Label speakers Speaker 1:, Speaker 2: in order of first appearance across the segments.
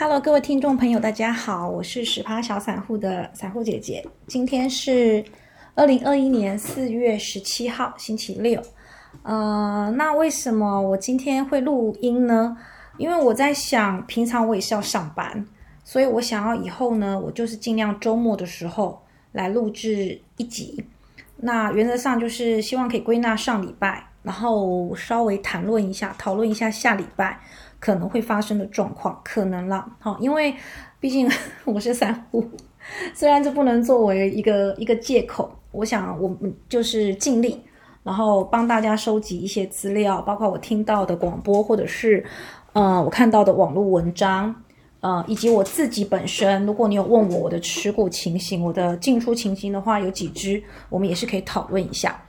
Speaker 1: Hello，各位听众朋友，大家好，我是十趴小散户的散户姐姐。今天是二零二一年四月十七号，星期六。呃，那为什么我今天会录音呢？因为我在想，平常我也是要上班，所以我想要以后呢，我就是尽量周末的时候来录制一集。那原则上就是希望可以归纳上礼拜，然后稍微谈论一下，讨论一下下礼拜。可能会发生的状况，可能啦，好，因为毕竟 我是散户，虽然这不能作为一个一个借口，我想我们就是尽力，然后帮大家收集一些资料，包括我听到的广播，或者是呃我看到的网络文章，呃以及我自己本身，如果你有问我我的持股情形，我的进出情形的话，有几只，我们也是可以讨论一下。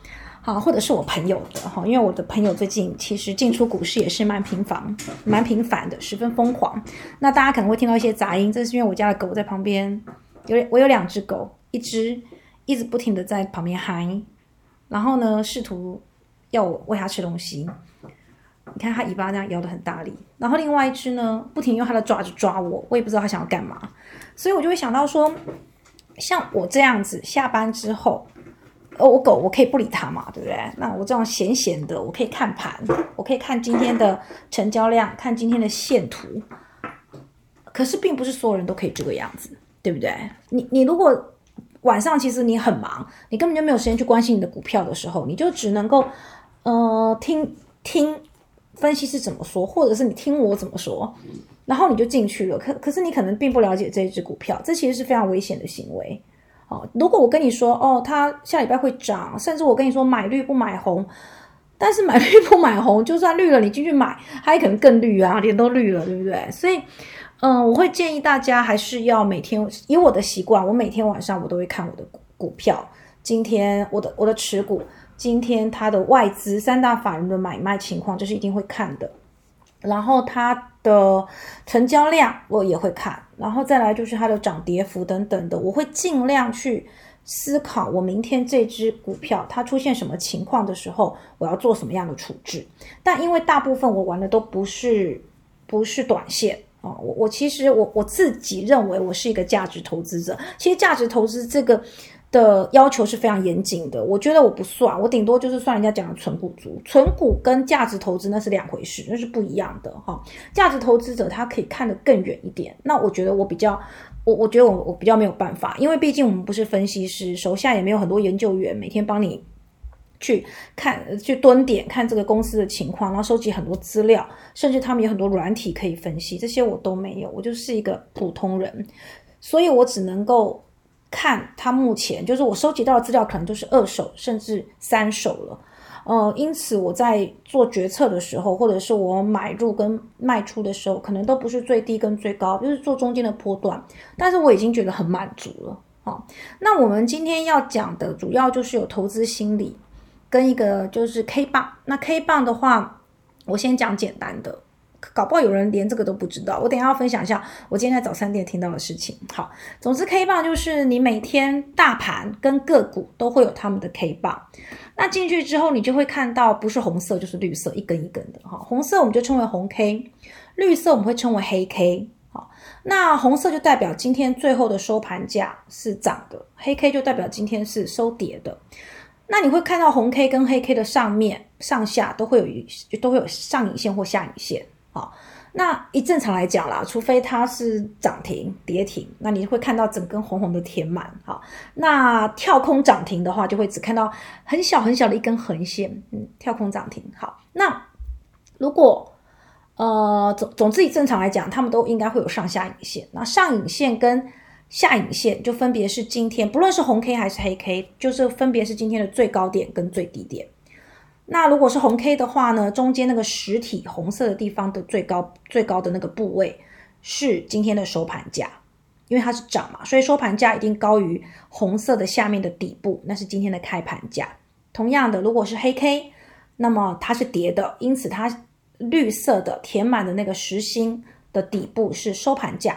Speaker 1: 啊，或者是我朋友的哈，因为我的朋友最近其实进出股市也是蛮频繁、蛮频繁的，十分疯狂。那大家可能会听到一些杂音，这是因为我家的狗在旁边，有我有两只狗，一只一直不停的在旁边嗨，然后呢试图要我喂它吃东西。你看它尾巴这样摇的很大力，然后另外一只呢不停用它的爪子抓我，我也不知道它想要干嘛，所以我就会想到说，像我这样子下班之后。哦，我狗我可以不理它嘛，对不对？那我这样闲闲的，我可以看盘，我可以看今天的成交量，看今天的线图。可是并不是所有人都可以这个样子，对不对？你你如果晚上其实你很忙，你根本就没有时间去关心你的股票的时候，你就只能够呃听听分析师怎么说，或者是你听我怎么说，然后你就进去了。可可是你可能并不了解这一只股票，这其实是非常危险的行为。哦，如果我跟你说，哦，它下礼拜会涨，甚至我跟你说买绿不买红，但是买 绿不买红，就算绿了，你进去买，它也可能更绿啊，脸都绿了，对不对？所以，嗯，我会建议大家还是要每天，以我的习惯，我每天晚上我都会看我的股票，今天我的我的持股，今天它的外资三大法人的买卖情况，这是一定会看的。然后它的成交量我也会看，然后再来就是它的涨跌幅等等的，我会尽量去思考，我明天这只股票它出现什么情况的时候，我要做什么样的处置。但因为大部分我玩的都不是不是短线啊，我我其实我我自己认为我是一个价值投资者，其实价值投资这个。的要求是非常严谨的，我觉得我不算，我顶多就是算人家讲的纯股族。纯股跟价值投资那是两回事，那是不一样的哈。价值投资者他可以看得更远一点，那我觉得我比较，我我觉得我我比较没有办法，因为毕竟我们不是分析师，手下也没有很多研究员每天帮你去看去蹲点看这个公司的情况，然后收集很多资料，甚至他们有很多软体可以分析，这些我都没有，我就是一个普通人，所以我只能够。看它目前就是我收集到的资料，可能都是二手甚至三手了，呃，因此我在做决策的时候，或者是我买入跟卖出的时候，可能都不是最低跟最高，就是做中间的波段，但是我已经觉得很满足了啊。那我们今天要讲的主要就是有投资心理跟一个就是 K 棒。那 K 棒的话，我先讲简单的。搞不好有人连这个都不知道。我等下要分享一下我今天在早餐店听到的事情。好，总之 K 棒就是你每天大盘跟个股都会有他们的 K 棒。那进去之后，你就会看到不是红色就是绿色，一根一根的哈。红色我们就称为红 K，绿色我们会称为黑 K。好，那红色就代表今天最后的收盘价是涨的，黑 K 就代表今天是收跌的。那你会看到红 K 跟黑 K 的上面、上下都会有一都会有上影线或下影线。好，那一正常来讲啦，除非它是涨停跌停，那你会看到整根红红的填满。好，那跳空涨停的话，就会只看到很小很小的一根横线。嗯，跳空涨停。好，那如果呃总总之以正常来讲，他们都应该会有上下影线。那上影线跟下影线就分别是今天，不论是红 K 还是黑 K，就是分别是今天的最高点跟最低点。那如果是红 K 的话呢，中间那个实体红色的地方的最高最高的那个部位是今天的收盘价，因为它是涨嘛，所以收盘价一定高于红色的下面的底部，那是今天的开盘价。同样的，如果是黑 K，那么它是跌的，因此它绿色的填满的那个实心的底部是收盘价，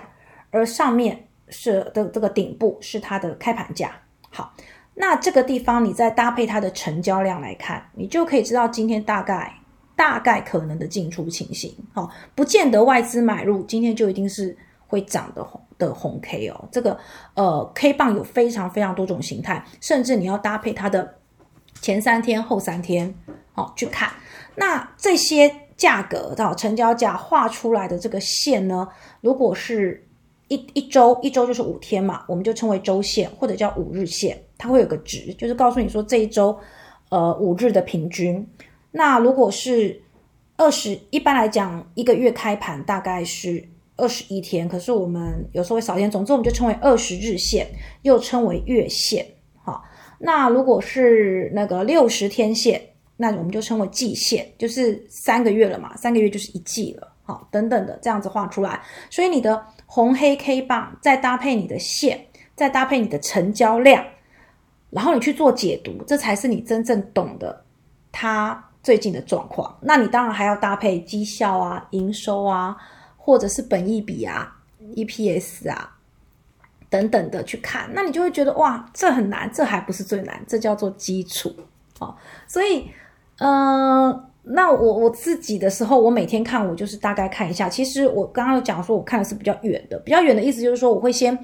Speaker 1: 而上面是的这个顶部是它的开盘价。好。那这个地方，你再搭配它的成交量来看，你就可以知道今天大概大概可能的进出情形。好，不见得外资买入今天就一定是会涨的红的红 K 哦。这个呃 K 棒有非常非常多种形态，甚至你要搭配它的前三天后三天哦去看。那这些价格到成交价画出来的这个线呢，如果是一一周一周就是五天嘛，我们就称为周线或者叫五日线，它会有个值，就是告诉你说这一周呃五日的平均。那如果是二十，一般来讲一个月开盘大概是二十一天，可是我们有时候会少一天，总之我们就称为二十日线，又称为月线。好，那如果是那个六十天线，那我们就称为季线，就是三个月了嘛，三个月就是一季了。好，等等的这样子画出来，所以你的红黑 K 棒再搭配你的线，再搭配你的成交量，然后你去做解读，这才是你真正懂的它。最近的状况，那你当然还要搭配绩效啊、营收啊，或者是本益比啊、EPS 啊等等的去看，那你就会觉得哇，这很难，这还不是最难，这叫做基础哦。所以，嗯，那我我自己的时候，我每天看，我就是大概看一下。其实我刚刚有讲说，我看的是比较远的，比较远的意思就是说，我会先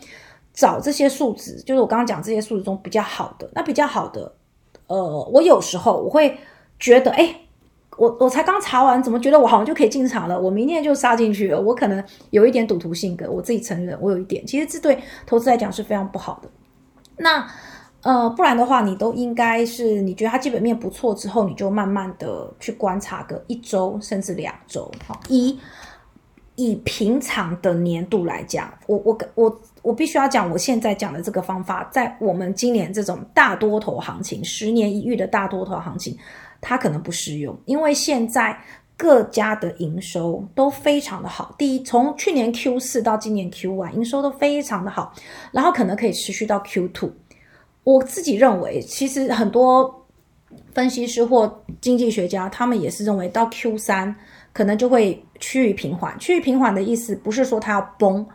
Speaker 1: 找这些数值，就是我刚刚讲这些数值中比较好的。那比较好的，呃，我有时候我会。觉得哎，我我才刚查完，怎么觉得我好像就可以进场了？我明天就杀进去了。我可能有一点赌徒性格，我自己承认我有一点。其实这对投资来讲是非常不好的。那呃，不然的话，你都应该是你觉得它基本面不错之后，你就慢慢的去观察个一周甚至两周。好，以以平常的年度来讲，我我我我必须要讲，我现在讲的这个方法，在我们今年这种大多头行情，十年一遇的大多头行情。它可能不适用，因为现在各家的营收都非常的好。第一，从去年 Q 四到今年 Q one，营收都非常的好，然后可能可以持续到 Q two。我自己认为，其实很多分析师或经济学家，他们也是认为到 Q 三可能就会趋于平缓。趋于平缓的意思，不是说它要崩，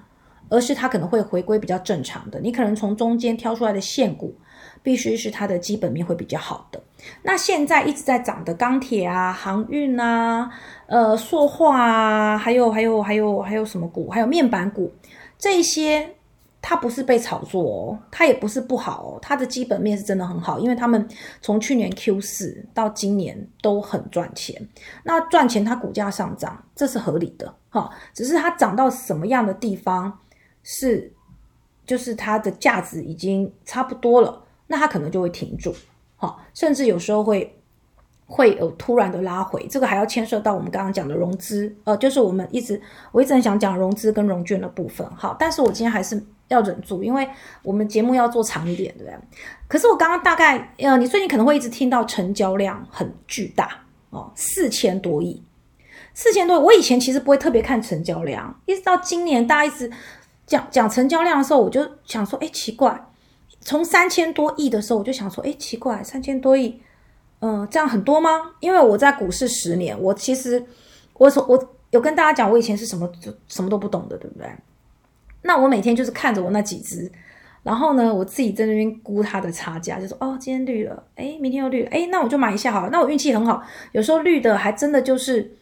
Speaker 1: 而是它可能会回归比较正常的。你可能从中间挑出来的现股。必须是它的基本面会比较好的。那现在一直在涨的钢铁啊、航运啊、呃、塑化啊，还有还有还有还有什么股？还有面板股，这些它不是被炒作哦，它也不是不好哦，它的基本面是真的很好，因为他们从去年 Q 四到今年都很赚钱。那赚钱，它股价上涨，这是合理的哈。只是它涨到什么样的地方，是就是它的价值已经差不多了。那它可能就会停住，好，甚至有时候会会有突然的拉回，这个还要牵涉到我们刚刚讲的融资，呃，就是我们一直我一直很想讲融资跟融券的部分，好，但是我今天还是要忍住，因为我们节目要做长一点，对不对？可是我刚刚大概，呃，你最近可能会一直听到成交量很巨大哦，四千多亿，四千多亿，我以前其实不会特别看成交量，一直到今年大家一直讲讲成交量的时候，我就想说，哎，奇怪。从三千多亿的时候，我就想说，哎，奇怪，三千多亿，嗯，这样很多吗？因为我在股市十年，我其实，我从我有跟大家讲，我以前是什么什么都不懂的，对不对？那我每天就是看着我那几只，然后呢，我自己在那边估它的差价，就说，哦，今天绿了，哎，明天又绿了，哎，那我就买一下好了。那我运气很好，有时候绿的还真的就是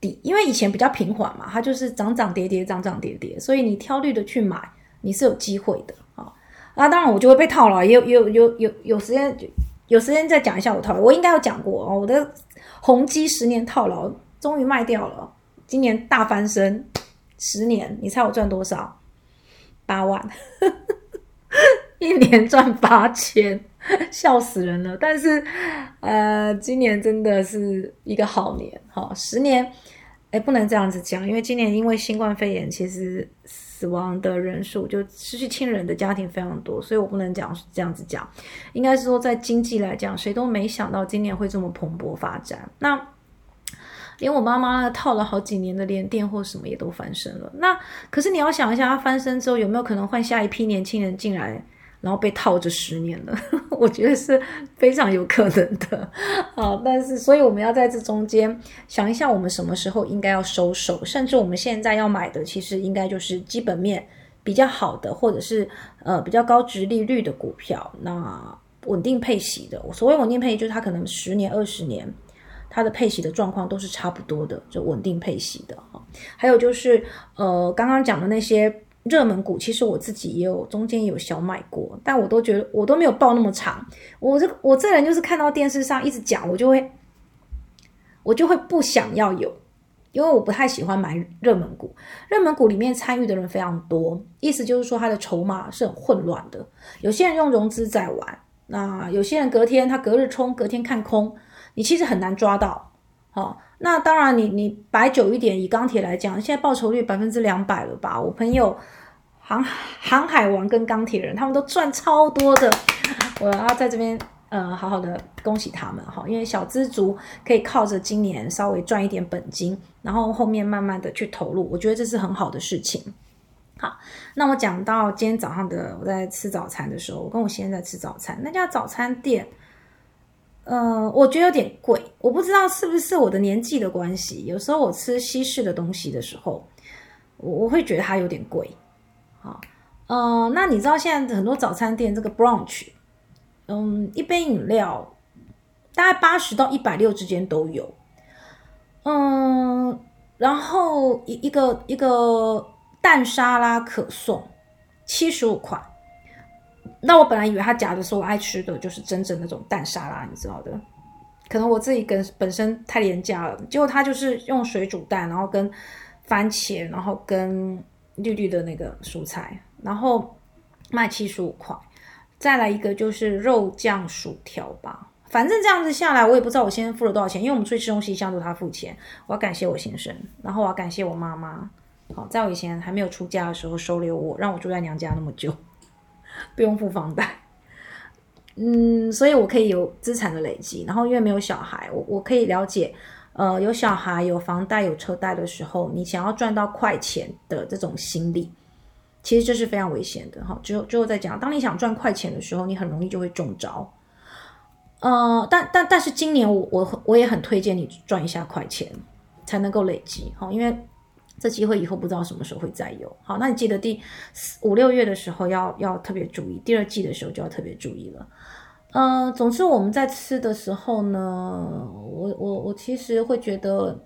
Speaker 1: 底，因为以前比较平缓嘛，它就是涨涨跌跌，涨涨跌跌，所以你挑绿的去买，你是有机会的啊。那当然，我就会被套牢。也有有有有有时间，有时间再讲一下我套牢。我应该有讲过哦，我的宏基十年套牢终于卖掉了，今年大翻身。十年，你猜我赚多少？八万，一年赚八千，笑死人了。但是，呃，今年真的是一个好年，哈，十年，哎，不能这样子讲，因为今年因为新冠肺炎，其实。死亡的人数就失去亲人的家庭非常多，所以我不能讲这样子讲，应该是说在经济来讲，谁都没想到今年会这么蓬勃发展。那连我妈妈套了好几年的连电或什么也都翻身了。那可是你要想一下，她翻身之后有没有可能换下一批年轻人进来？然后被套着十年了，我觉得是非常有可能的啊。但是，所以我们要在这中间想一下，我们什么时候应该要收手，甚至我们现在要买的，其实应该就是基本面比较好的，或者是呃比较高值利率的股票，那稳定配息的。所谓稳定配息，就是它可能十年、二十年，它的配息的状况都是差不多的，就稳定配息的哈。还有就是呃刚刚讲的那些。热门股，其实我自己也有中间有小买过，但我都觉得我都没有报那么长。我这我这人就是看到电视上一直讲，我就会我就会不想要有，因为我不太喜欢买热门股。热门股里面参与的人非常多，意思就是说它的筹码是很混乱的。有些人用融资在玩，那有些人隔天他隔日冲，隔天看空，你其实很难抓到。好。那当然，你你摆久一点，以钢铁来讲，现在报酬率百分之两百了吧？我朋友航航海王跟钢铁人，他们都赚超多的。我要在这边呃好好的恭喜他们哈，因为小资族可以靠着今年稍微赚一点本金，然后后面慢慢的去投入，我觉得这是很好的事情。好，那我讲到今天早上的我在吃早餐的时候，我跟我先生在吃早餐，那家早餐店。呃，我觉得有点贵，我不知道是不是我的年纪的关系。有时候我吃西式的东西的时候，我我会觉得它有点贵。好，呃，那你知道现在很多早餐店这个 brunch，嗯，一杯饮料大概八十到一百六之间都有。嗯，然后一一个一个蛋沙拉可颂七十五块。那我本来以为他夹的是我爱吃的，就是真正那种蛋沙拉，你知道的。可能我自己跟本身太廉价了，结果他就是用水煮蛋，然后跟番茄，然后跟绿绿的那个蔬菜，然后卖七十五块。再来一个就是肉酱薯条吧，反正这样子下来，我也不知道我先付了多少钱，因为我们出去吃东西一，向都他付钱。我要感谢我先生，然后我要感谢我妈妈。好，在我以前还没有出嫁的时候收留我，让我住在娘家那么久。不用付房贷，嗯，所以我可以有资产的累积。然后因为没有小孩，我我可以了解，呃，有小孩、有房贷、有车贷的时候，你想要赚到快钱的这种心理，其实这是非常危险的。哈，之后之后再讲，当你想赚快钱的时候，你很容易就会中招。呃，但但但是今年我我我也很推荐你赚一下快钱，才能够累积。哈，因为。这机会以后不知道什么时候会再有。好，那你记得第五六月的时候要要特别注意，第二季的时候就要特别注意了。呃，总之我们在吃的时候呢，我我我其实会觉得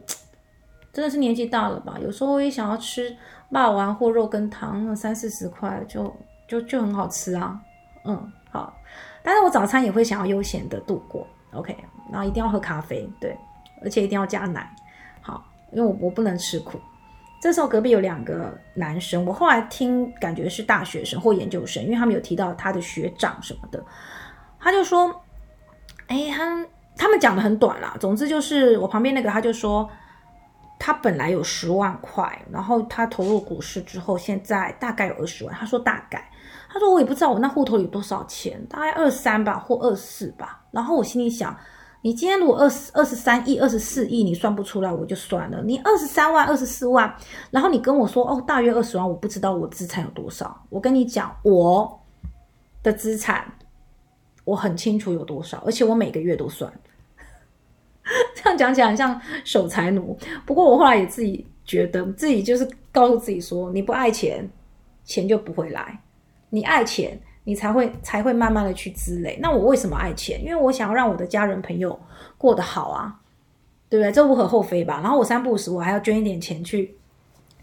Speaker 1: 真的是年纪大了吧，有时候我也想要吃霸王或肉跟汤，那三四十块就就就很好吃啊。嗯，好，但是我早餐也会想要悠闲的度过。OK，然后一定要喝咖啡，对，而且一定要加奶。好，因为我我不能吃苦。这时候隔壁有两个男生，我后来听感觉是大学生或研究生，因为他们有提到他的学长什么的，他就说，哎，他他们讲的很短啦，总之就是我旁边那个他就说，他本来有十万块，然后他投入股市之后，现在大概有二十万。他说大概，他说我也不知道我那户头有多少钱，大概二三吧或二四吧。然后我心里想。你今天如果二十二十三亿、二十四亿，你算不出来我就算了。你二十三万、二十四万，然后你跟我说哦，大约二十万，我不知道我资产有多少。我跟你讲，我的资产我很清楚有多少，而且我每个月都算。这样讲起来像守财奴，不过我后来也自己觉得，自己就是告诉自己说，你不爱钱，钱就不会来；你爱钱。你才会才会慢慢的去积累。那我为什么爱钱？因为我想要让我的家人朋友过得好啊，对不对？这无可厚非吧。然后我三不五时我还要捐一点钱去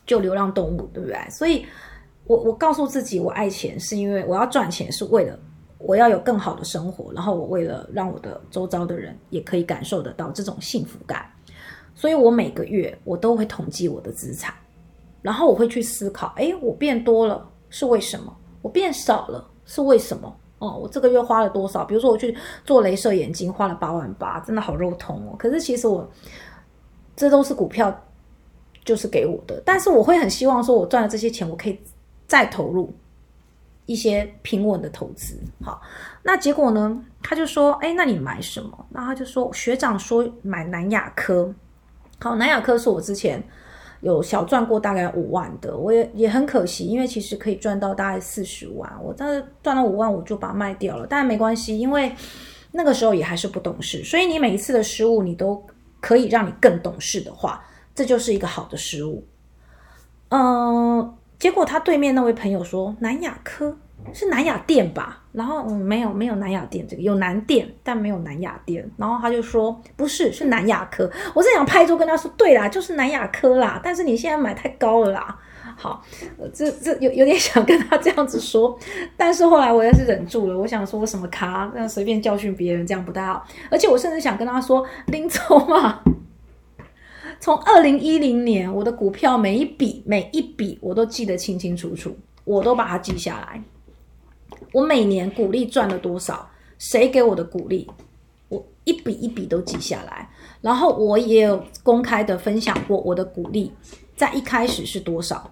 Speaker 1: 救流浪动物，对不对？所以，我我告诉自己，我爱钱是因为我要赚钱，是为了我要有更好的生活。然后我为了让我的周遭的人也可以感受得到这种幸福感，所以我每个月我都会统计我的资产，然后我会去思考：哎，我变多了是为什么？我变少了。是为什么哦？我这个月花了多少？比如说我去做镭射眼睛，花了八万八，真的好肉痛哦。可是其实我这都是股票，就是给我的。但是我会很希望说，我赚了这些钱，我可以再投入一些平稳的投资。好，那结果呢？他就说：“哎，那你买什么？”那他就说：“学长说买南亚科。”好，南亚科是我之前。有小赚过大概五万的，我也也很可惜，因为其实可以赚到大概四十万，我但是赚了五万我就把它卖掉了，但没关系，因为那个时候也还是不懂事，所以你每一次的失误，你都可以让你更懂事的话，这就是一个好的失误。嗯，结果他对面那位朋友说南亚科是南亚店吧，然后嗯没有没有南亚店这个有南店，但没有南亚店。然后他就说不是是南亚科，我是想拍桌跟他说对啦，就是南亚科啦，但是你现在买太高了啦。好，这这有有点想跟他这样子说，但是后来我也是忍住了。我想说我什么咖，那随便教训别人这样不太好。而且我甚至想跟他说，林总啊，从二零一零年我的股票每一笔每一笔我都记得清清楚楚，我都把它记下来。我每年股利赚了多少，谁给我的股利，我一笔一笔都记下来。然后我也有公开的分享过我的股利，在一开始是多少。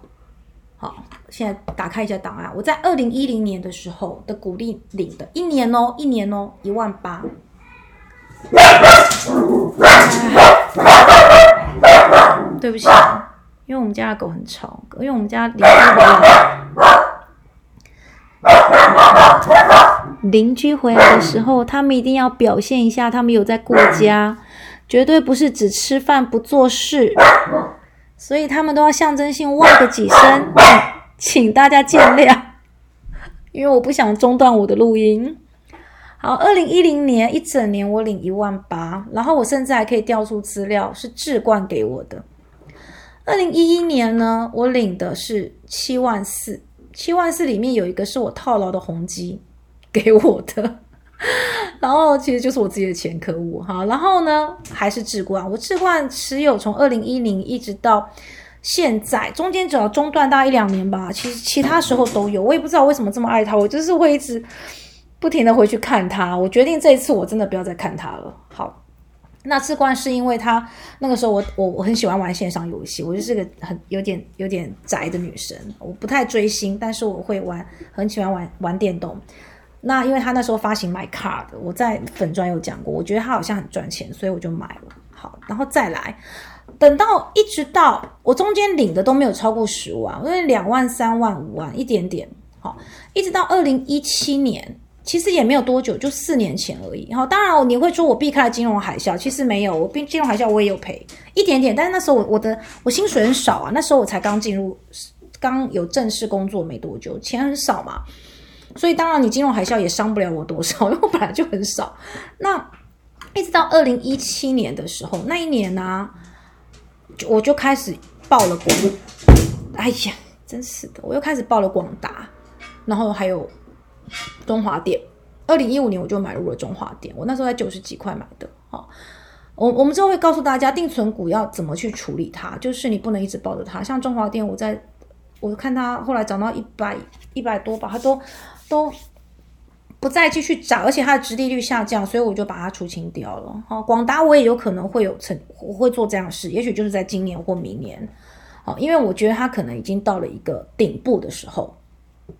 Speaker 1: 好，现在打开一下档案。我在二零一零年的时候的股利领的，一年哦，一年哦，一万八。对不起，因为我们家的狗很吵，因为我们家邻居，邻居回来的时候，他们一定要表现一下，他们有在过家，绝对不是只吃饭不做事。所以他们都要象征性哇个几声，请大家见谅，因为我不想中断我的录音。好，二零一零年一整年我领一万八，然后我甚至还可以调出资料是智冠给我的。二零一一年呢，我领的是七万四，七万四里面有一个是我套牢的宏基 给我的。然后其实就是我自己的钱，可恶哈。然后呢，还是置冠，我置冠持有从二零一零一直到现在，中间只要中断大概一两年吧。其实其他时候都有，我也不知道为什么这么爱它，我就是会一直不停的回去看它。我决定这一次我真的不要再看它了。好，那次冠是因为他那个时候我我我很喜欢玩线上游戏，我就是个很有点有点宅的女生，我不太追星，但是我会玩，很喜欢玩玩电动。那因为他那时候发行 My Card，，我在粉专有讲过，我觉得他好像很赚钱，所以我就买了。好，然后再来，等到一直到我中间领的都没有超过十万，因为两万、三万、五万一点点。好，一直到二零一七年，其实也没有多久，就四年前而已。好，当然你会说我避开了金融海啸，其实没有，我避金融海啸我也有赔一点点，但是那时候我我的我薪水很少啊，那时候我才刚进入，刚有正式工作没多久，钱很少嘛。所以当然，你金融海啸也伤不了我多少，因为我本来就很少。那一直到二零一七年的时候，那一年呢，我就开始报了广，哎呀，真是的，我又开始报了广达，然后还有中华电。二零一五年我就买入了中华电，我那时候在九十几块买的。好，我我们之后会告诉大家定存股要怎么去处理它，就是你不能一直抱着它。像中华电，我在我看它后来涨到一百一百多吧，它都。都不再继续涨，而且它的殖利率下降，所以我就把它出清掉了。好，广达我也有可能会有成，我会做这样的事，也许就是在今年或明年。好，因为我觉得它可能已经到了一个顶部的时候，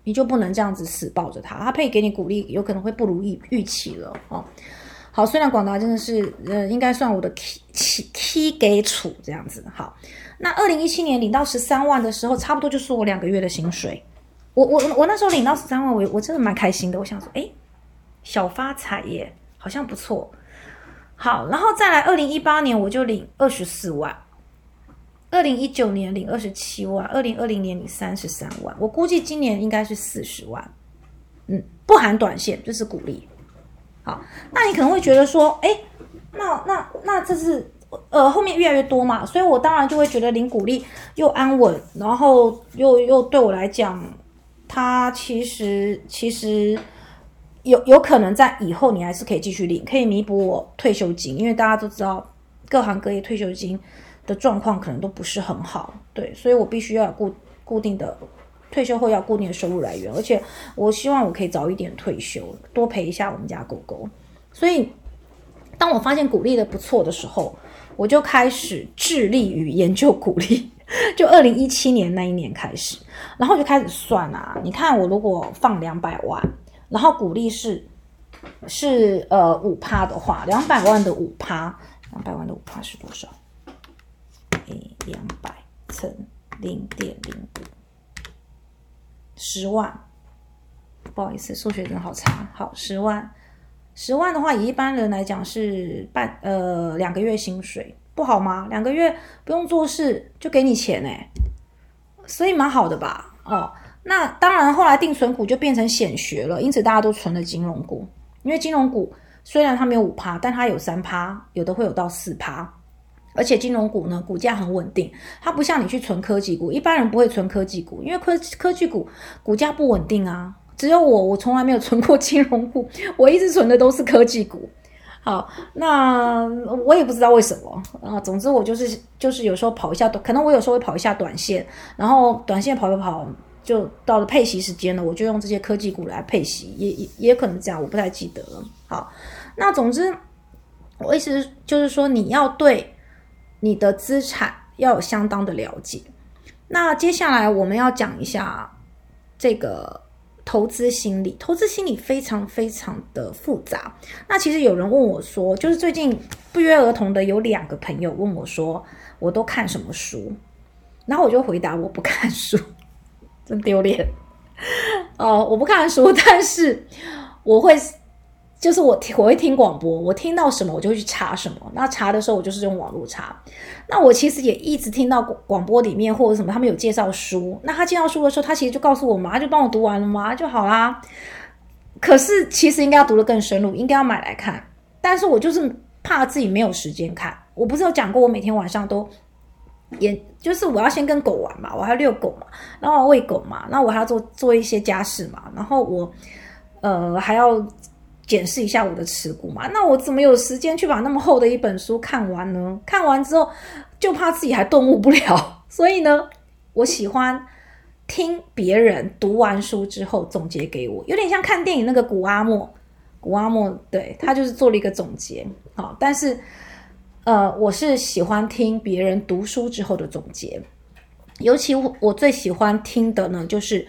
Speaker 1: 你就不能这样子死抱着他，他可以给你鼓励，有可能会不如预预期了。哦，好，虽然广达真的是，呃，应该算我的 key key 给处这样子。好，那二零一七年领到十三万的时候，差不多就是我两个月的薪水。我我我那时候领到十三万，我我真的蛮开心的。我想说，哎，小发财耶，好像不错。好，然后再来，二零一八年我就领二十四万，二零一九年领二十七万，二零二零年领三十三万。我估计今年应该是四十万，嗯，不含短线，就是鼓励。好，那你可能会觉得说，哎，那那那这是呃后面越来越多嘛，所以我当然就会觉得领鼓励又安稳，然后又又对我来讲。它其实其实有有可能在以后你还是可以继续领，可以弥补我退休金，因为大家都知道各行各业退休金的状况可能都不是很好，对，所以我必须要有固固定的退休后要固定的收入来源，而且我希望我可以早一点退休，多陪一下我们家狗狗。所以当我发现鼓励的不错的时候，我就开始致力于研究鼓励。就二零一七年那一年开始，然后就开始算啊。你看我如果放两百万，然后股利是是呃五趴的话，两百万的五趴，两百万的五趴是多少？诶，两百乘零点零五，十万。不好意思，数学真的好差。好，十万，十万的话，以一般人来讲是半呃两个月薪水。不好吗？两个月不用做事就给你钱哎，所以蛮好的吧？哦，那当然，后来定存股就变成显学了，因此大家都存了金融股，因为金融股虽然它没有五趴，但它有三趴，有的会有到四趴，而且金融股呢股价很稳定，它不像你去存科技股，一般人不会存科技股，因为科科技股股价不稳定啊。只有我，我从来没有存过金融股，我一直存的都是科技股。好，那我也不知道为什么啊。总之，我就是就是有时候跑一下，可能我有时候会跑一下短线，然后短线跑一跑，就到了配息时间了，我就用这些科技股来配息，也也也可能这样，我不太记得了。好，那总之，我意思就是说，你要对你的资产要有相当的了解。那接下来我们要讲一下这个。投资心理，投资心理非常非常的复杂。那其实有人问我说，就是最近不约而同的有两个朋友问我说，我都看什么书？然后我就回答我不看书，真丢脸。哦，我不看书，但是我会。就是我听我会听广播，我听到什么我就会去查什么。那查的时候我就是用网络查。那我其实也一直听到广播里面或者什么他们有介绍书。那他介绍书的时候，他其实就告诉我嘛，就帮我读完了嘛就好啦。可是其实应该要读得更深入，应该要买来看。但是我就是怕自己没有时间看。我不是有讲过，我每天晚上都也就是我要先跟狗玩嘛，我还要遛狗嘛，然后喂狗嘛，那我还要做做一些家事嘛，然后我呃还要。检视一下我的持股嘛？那我怎么有时间去把那么厚的一本书看完呢？看完之后就怕自己还顿悟不了，所以呢，我喜欢听别人读完书之后总结给我，有点像看电影那个古阿莫。古阿莫对他就是做了一个总结，好，但是呃，我是喜欢听别人读书之后的总结，尤其我最喜欢听的呢，就是。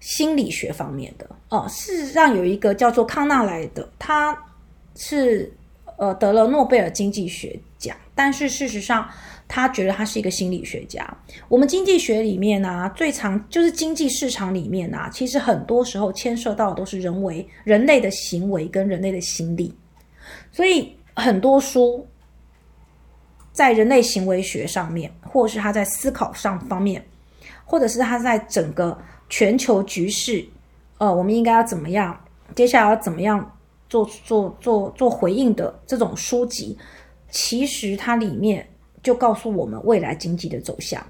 Speaker 1: 心理学方面的哦，事实上有一个叫做康纳莱的，他是呃得了诺贝尔经济学奖，但是事实上他觉得他是一个心理学家。我们经济学里面呢，最常就是经济市场里面呢，其实很多时候牵涉到的都是人为人类的行为跟人类的心理，所以很多书在人类行为学上面，或是他在思考上方面，或者是他在整个。全球局势，呃，我们应该要怎么样？接下来要怎么样做做做做回应的这种书籍，其实它里面就告诉我们未来经济的走向。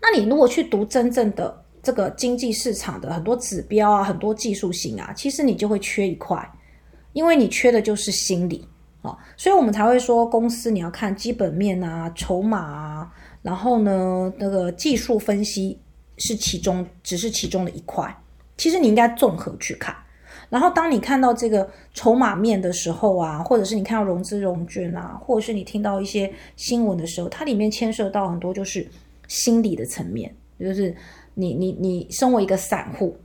Speaker 1: 那你如果去读真正的这个经济市场的很多指标啊，很多技术性啊，其实你就会缺一块，因为你缺的就是心理啊，所以我们才会说公司你要看基本面啊、筹码啊，然后呢，那个技术分析。是其中，只是其中的一块。其实你应该综合去看。然后，当你看到这个筹码面的时候啊，或者是你看到融资融券啊，或者是你听到一些新闻的时候，它里面牵涉到很多就是心理的层面，就是你你你身为一个散户，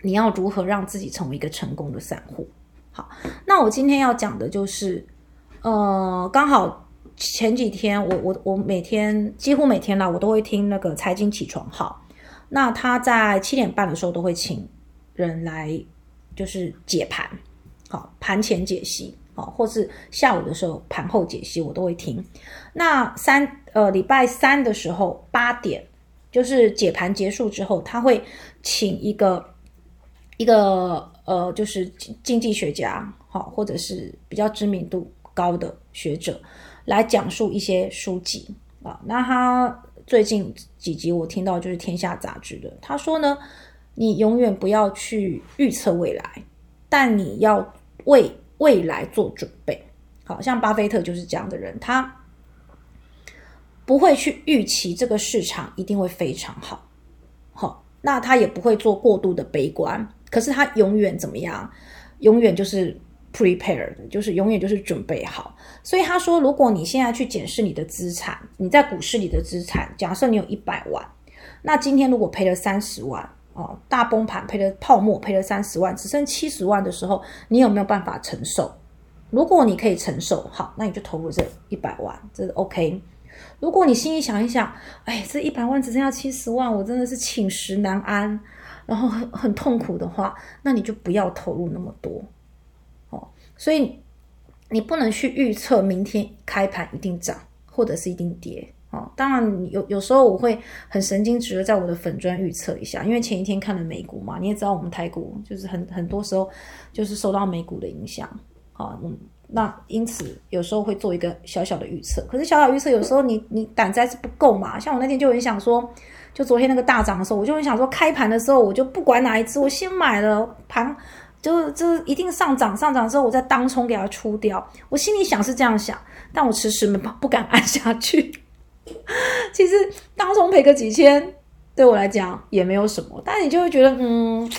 Speaker 1: 你要如何让自己成为一个成功的散户？好，那我今天要讲的就是，呃，刚好前几天我我我每天几乎每天啦，我都会听那个财经起床号。那他在七点半的时候都会请人来，就是解盘，好盘前解析，好，或是下午的时候盘后解析，我都会听。那三呃礼拜三的时候八点，就是解盘结束之后，他会请一个一个呃就是经济学家，好或者是比较知名度高的学者来讲述一些书籍啊，那他。最近几集我听到就是《天下》杂志的，他说呢，你永远不要去预测未来，但你要为未来做准备。好像巴菲特就是这样的人，他不会去预期这个市场一定会非常好，好，那他也不会做过度的悲观，可是他永远怎么样？永远就是。Prepare 就是永远就是准备好，所以他说，如果你现在去检视你的资产，你在股市里的资产，假设你有一百万，那今天如果赔了三十万哦，大崩盘赔了泡沫赔了三十万，只剩七十万的时候，你有没有办法承受？如果你可以承受，好，那你就投入这一百万，这是 OK。如果你心里想一想，哎，这一百万只剩下七十万，我真的是寝食难安，然后很很痛苦的话，那你就不要投入那么多。所以你不能去预测明天开盘一定涨或者是一定跌，哦，当然有有时候我会很神经质的在我的粉砖预测一下，因为前一天看了美股嘛，你也知道我们台股就是很很多时候就是受到美股的影响，啊，嗯，那因此有时候会做一个小小的预测，可是小小预测有时候你你胆子还是不够嘛，像我那天就很想说，就昨天那个大涨的时候，我就很想说开盘的时候我就不管哪一只，我先买了盘，就是就一定上涨上涨之后我再当冲给它出掉，我心里想是这样想，但我迟迟没不敢按下去。其实当中赔个几千，对我来讲也没有什么，但你就会觉得，嗯，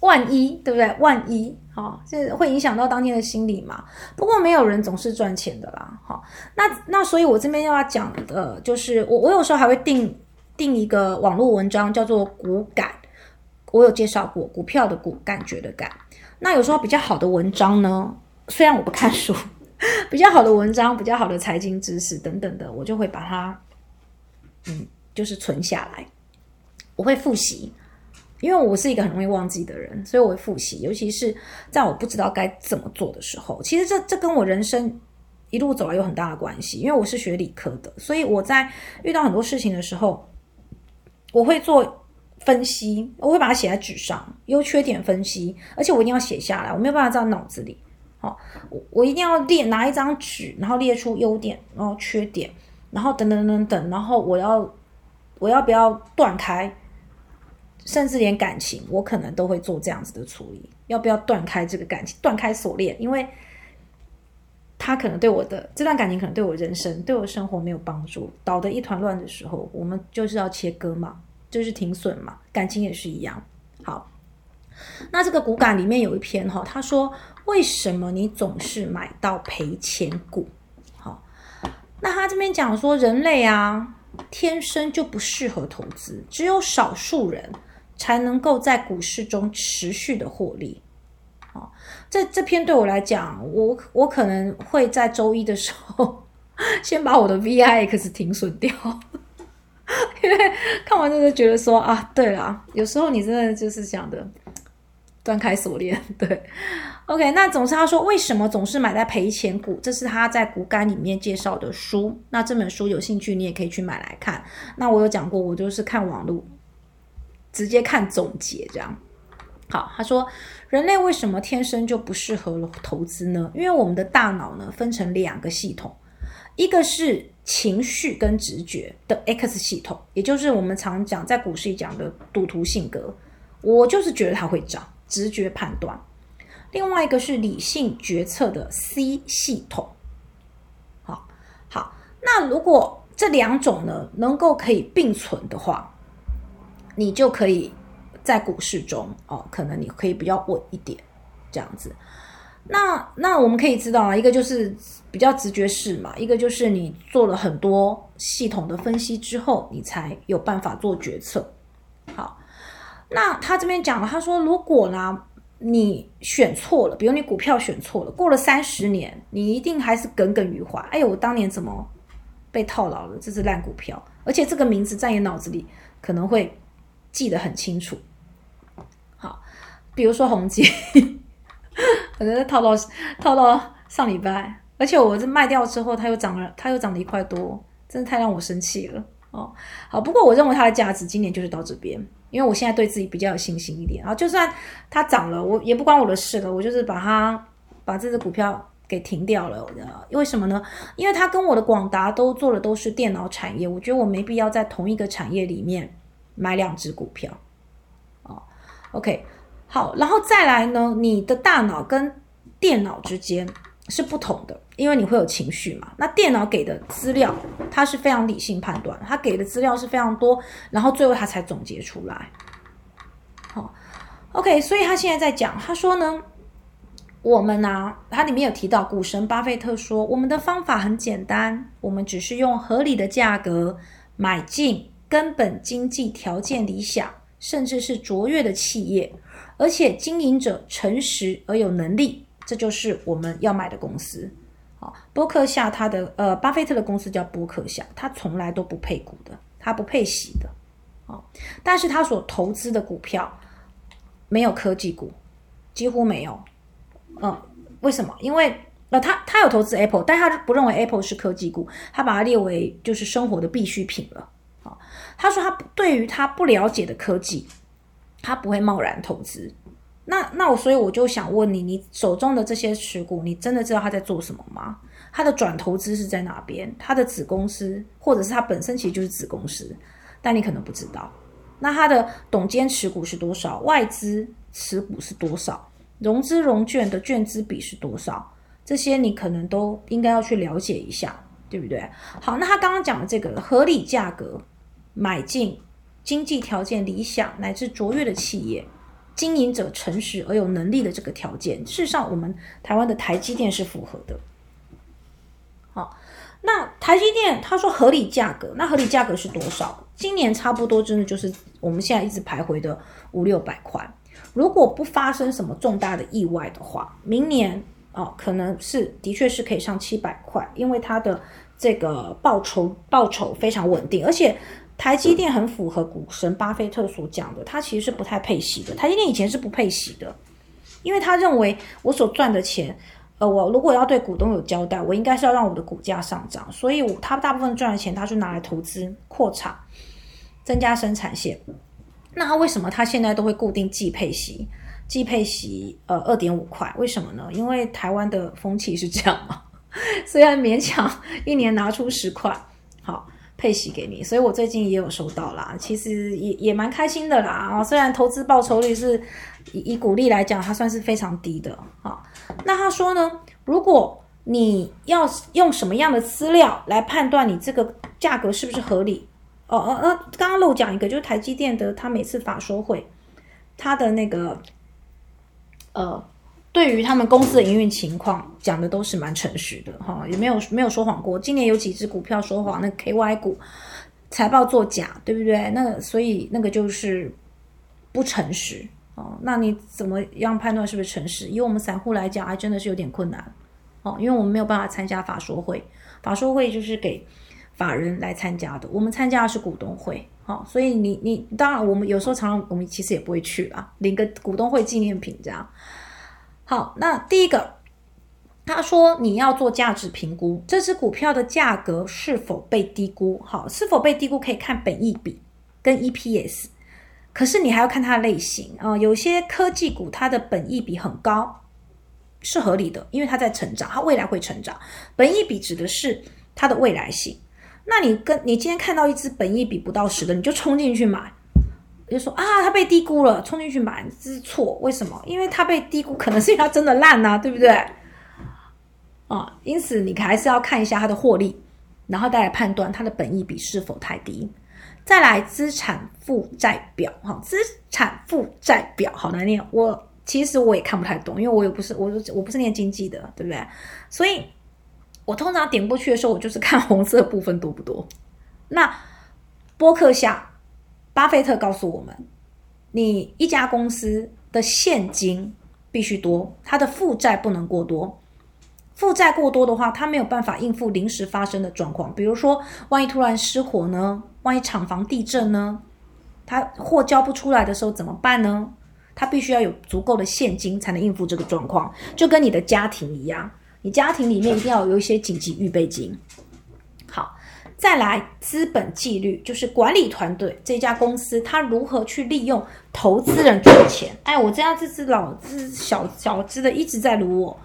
Speaker 1: 万一对不对？万一，好，这会影响到当天的心理嘛？不过没有人总是赚钱的啦，好，那那所以我这边要讲的就是，我我有时候还会定定一个网络文章，叫做股感，我有介绍过股票的股，感觉的感。那有时候比较好的文章呢，虽然我不看书。比较好的文章，比较好的财经知识等等的，我就会把它，嗯，就是存下来。我会复习，因为我是一个很容易忘记的人，所以我会复习。尤其是在我不知道该怎么做的时候，其实这这跟我人生一路走来有很大的关系。因为我是学理科的，所以我在遇到很多事情的时候，我会做分析，我会把它写在纸上，优缺点分析，而且我一定要写下来，我没有办法在脑子里。哦，我我一定要列拿一张纸，然后列出优点，然后缺点，然后等等等等，然后我要我要不要断开，甚至连感情，我可能都会做这样子的处理，要不要断开这个感情，断开锁链，因为他可能对我的这段感情，可能对我人生、对我生活没有帮助，倒得一团乱的时候，我们就是要切割嘛，就是停损嘛，感情也是一样。好，那这个骨感里面有一篇哈，他说。为什么你总是买到赔钱股？好，那他这边讲说，人类啊，天生就不适合投资，只有少数人才能够在股市中持续的获利。好，这这篇对我来讲，我我可能会在周一的时候 先把我的 VIX 停损掉，因为看完之后觉得说啊，对了，有时候你真的就是想的。断开锁链，对，OK，那总是他说为什么总是买在赔钱股？这是他在股干里面介绍的书。那这本书有兴趣，你也可以去买来看。那我有讲过，我就是看网络，直接看总结这样。好，他说人类为什么天生就不适合投资呢？因为我们的大脑呢分成两个系统，一个是情绪跟直觉的 X 系统，也就是我们常讲在股市里讲的赌徒性格。我就是觉得它会涨。直觉判断，另外一个是理性决策的 C 系统。好，好，那如果这两种呢能够可以并存的话，你就可以在股市中哦，可能你可以比较稳一点，这样子。那那我们可以知道啊，一个就是比较直觉式嘛，一个就是你做了很多系统的分析之后，你才有办法做决策。好。那他这边讲了，他说如果呢，你选错了，比如你股票选错了，过了三十年，你一定还是耿耿于怀。哎呦，我当年怎么被套牢了？这是烂股票，而且这个名字在你脑子里可能会记得很清楚。好，比如说宏基，可能套到套到上礼拜，而且我这卖掉之后，它又涨了，它又涨了一块多，真的太让我生气了。哦，好，不过我认为它的价值今年就是到这边，因为我现在对自己比较有信心一点啊。就算它涨了，我也不关我的事了，我就是把它把这只股票给停掉了。为什么呢？因为它跟我的广达都做的都是电脑产业，我觉得我没必要在同一个产业里面买两只股票。哦，OK，好，然后再来呢，你的大脑跟电脑之间。是不同的，因为你会有情绪嘛。那电脑给的资料，它是非常理性判断，它给的资料是非常多，然后最后它才总结出来。好，OK，所以他现在在讲，他说呢，我们呢，它里面有提到股神巴菲特说，我们的方法很简单，我们只是用合理的价格买进根本经济条件理想，甚至是卓越的企业，而且经营者诚实而有能力。这就是我们要买的公司，好，波克夏他的呃，巴菲特的公司叫波克夏，他从来都不配股的，他不配息的，哦，但是他所投资的股票没有科技股，几乎没有，嗯，为什么？因为呃，他他有投资 Apple，但他不认为 Apple 是科技股，他把它列为就是生活的必需品了。啊，他说他对于他不了解的科技，他不会贸然投资。那那我所以我就想问你，你手中的这些持股，你真的知道他在做什么吗？他的转投资是在哪边？他的子公司，或者是他本身其实就是子公司，但你可能不知道。那他的董监持股是多少？外资持股是多少？融资融券的券资比是多少？这些你可能都应该要去了解一下，对不对？好，那他刚刚讲的这个合理价格买进，经济条件理想乃至卓越的企业。经营者诚实而有能力的这个条件，事实上，我们台湾的台积电是符合的。好，那台积电他说合理价格，那合理价格是多少？今年差不多真的就是我们现在一直徘徊的五六百块。如果不发生什么重大的意外的话，明年哦，可能是的确是可以上七百块，因为它的这个报酬报酬非常稳定，而且。台积电很符合股神巴菲特所讲的，他其实是不太配息的。台积电以前是不配息的，因为他认为我所赚的钱，呃，我如果要对股东有交代，我应该是要让我的股价上涨。所以，我他大部分赚的钱，他是拿来投资、扩产、增加生产线。那他为什么他现在都会固定季配息？季配息呃二点五块，为什么呢？因为台湾的风气是这样嘛，虽然勉强 一年拿出十块，配息给你，所以我最近也有收到啦，其实也也蛮开心的啦啊！虽然投资报酬率是以以股利来讲，它算是非常低的啊。那他说呢，如果你要用什么样的资料来判断你这个价格是不是合理？哦哦哦，刚刚漏讲一个，就是台积电的，他每次法说会，他的那个呃。对于他们公司的营运情况讲的都是蛮诚实的哈，也没有没有说谎过。今年有几只股票说谎，那 KY 股财报作假，对不对？那所以那个就是不诚实哦。那你怎么样判断是不是诚实？以我们散户来讲，还真的是有点困难哦，因为我们没有办法参加法说会，法说会就是给法人来参加的，我们参加的是股东会，好，所以你你当然我们有时候常常我们其实也不会去啦，领个股东会纪念品这样。好，那第一个，他说你要做价值评估，这只股票的价格是否被低估？好，是否被低估可以看本益比跟 EPS，可是你还要看它的类型啊。有些科技股它的本益比很高，是合理的，因为它在成长，它未来会成长。本益比指的是它的未来性。那你跟你今天看到一只本益比不到十的，你就冲进去买。就说啊，它被低估了，冲进去买这是错。为什么？因为它被低估，可能是因为它真的烂呐，对不对？啊，因此你还是要看一下它的获利，然后再来判断它的本益比是否太低。再来资产负债表，哈，资产负债表好难念。我其实我也看不太懂，因为我也不是我我不是念经济的，对不对？所以我通常点过去的时候，我就是看红色部分多不多。那播客下。巴菲特告诉我们，你一家公司的现金必须多，它的负债不能过多。负债过多的话，它没有办法应付临时发生的状况，比如说，万一突然失火呢？万一厂房地震呢？它货交不出来的时候怎么办呢？它必须要有足够的现金才能应付这个状况，就跟你的家庭一样，你家庭里面一定要有一些紧急预备金。再来，资本纪律就是管理团队这家公司，它如何去利用投资人赚钱？哎，我这样这只老只小小只的一直在撸我。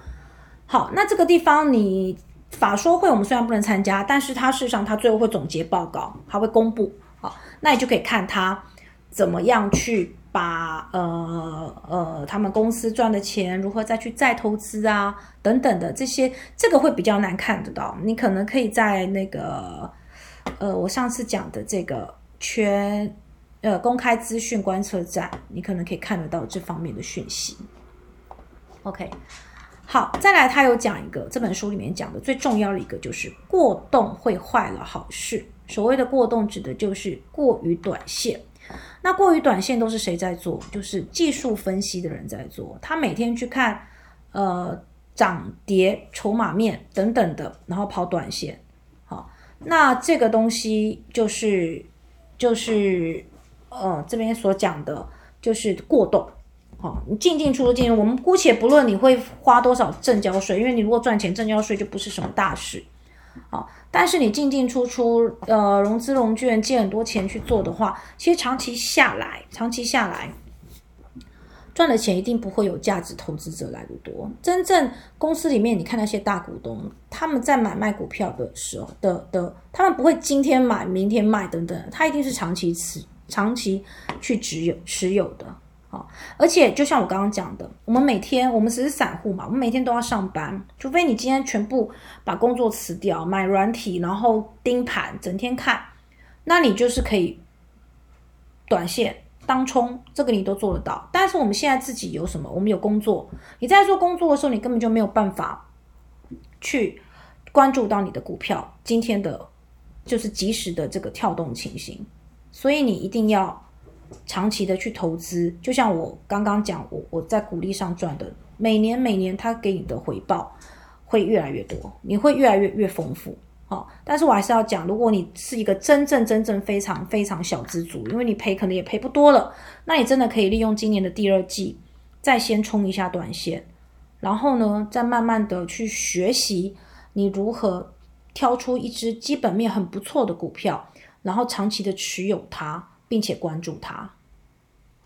Speaker 1: 好，那这个地方你法说会我们虽然不能参加，但是它事实上它最后会总结报告，它会公布。好，那你就可以看它怎么样去把呃呃他们公司赚的钱如何再去再投资啊等等的这些，这个会比较难看得到。你可能可以在那个。呃，我上次讲的这个全呃公开资讯观测站，你可能可以看得到这方面的讯息。OK，好，再来，他有讲一个这本书里面讲的最重要的一个，就是过动会坏了好事。所谓的过动，指的就是过于短线。那过于短线都是谁在做？就是技术分析的人在做。他每天去看呃涨跌、筹码面等等的，然后跑短线。那这个东西就是，就是，呃，这边所讲的，就是过动，好，你进进出出进，我们姑且不论你会花多少正交税，因为你如果赚钱，正交税就不是什么大事。好，但是你进进出出，呃，融资融券借很多钱去做的话，其实长期下来，长期下来。赚的钱一定不会有价值投资者来的多。真正公司里面，你看那些大股东，他们在买卖股票的时候的的，他们不会今天买明天卖等等，他一定是长期持长期去持有持有的。好，而且就像我刚刚讲的，我们每天我们只是散户嘛，我们每天都要上班，除非你今天全部把工作辞掉，买软体，然后盯盘，整天看，那你就是可以短线。当冲这个你都做得到，但是我们现在自己有什么？我们有工作，你在做工作的时候，你根本就没有办法去关注到你的股票今天的，就是及时的这个跳动情形，所以你一定要长期的去投资。就像我刚刚讲，我我在股利上赚的，每年每年它给你的回报会越来越多，你会越来越越丰富。好，但是我还是要讲，如果你是一个真正真正非常非常小资族，因为你赔可能也赔不多了，那你真的可以利用今年的第二季，再先冲一下短线，然后呢，再慢慢的去学习你如何挑出一只基本面很不错的股票，然后长期的持有它，并且关注它。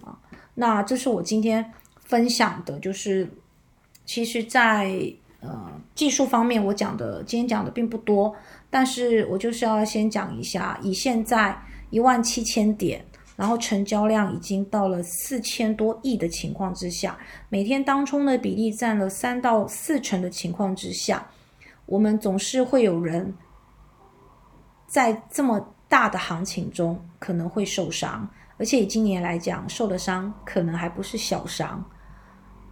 Speaker 1: 啊，那这是我今天分享的，就是其实，在。呃，技术方面我讲的今天讲的并不多，但是我就是要先讲一下，以现在一万七千点，然后成交量已经到了四千多亿的情况之下，每天当冲的比例占了三到四成的情况之下，我们总是会有人在这么大的行情中可能会受伤，而且以今年来讲，受的伤可能还不是小伤，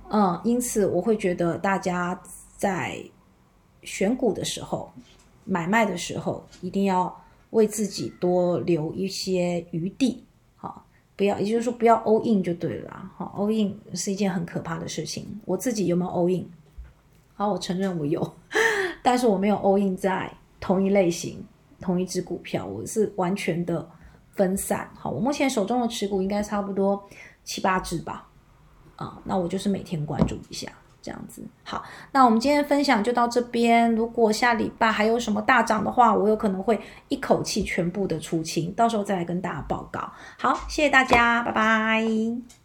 Speaker 1: 嗯，因此我会觉得大家。在选股的时候，买卖的时候，一定要为自己多留一些余地，好，不要，也就是说不要 all in 就对了，好，all in 是一件很可怕的事情。我自己有没有 all in？好，我承认我有，但是我没有 all in 在同一类型、同一只股票，我是完全的分散。好，我目前手中的持股应该差不多七八只吧，啊，那我就是每天关注一下。这样子好，那我们今天分享就到这边。如果下礼拜还有什么大涨的话，我有可能会一口气全部的出清，到时候再来跟大家报告。好，谢谢大家，拜拜。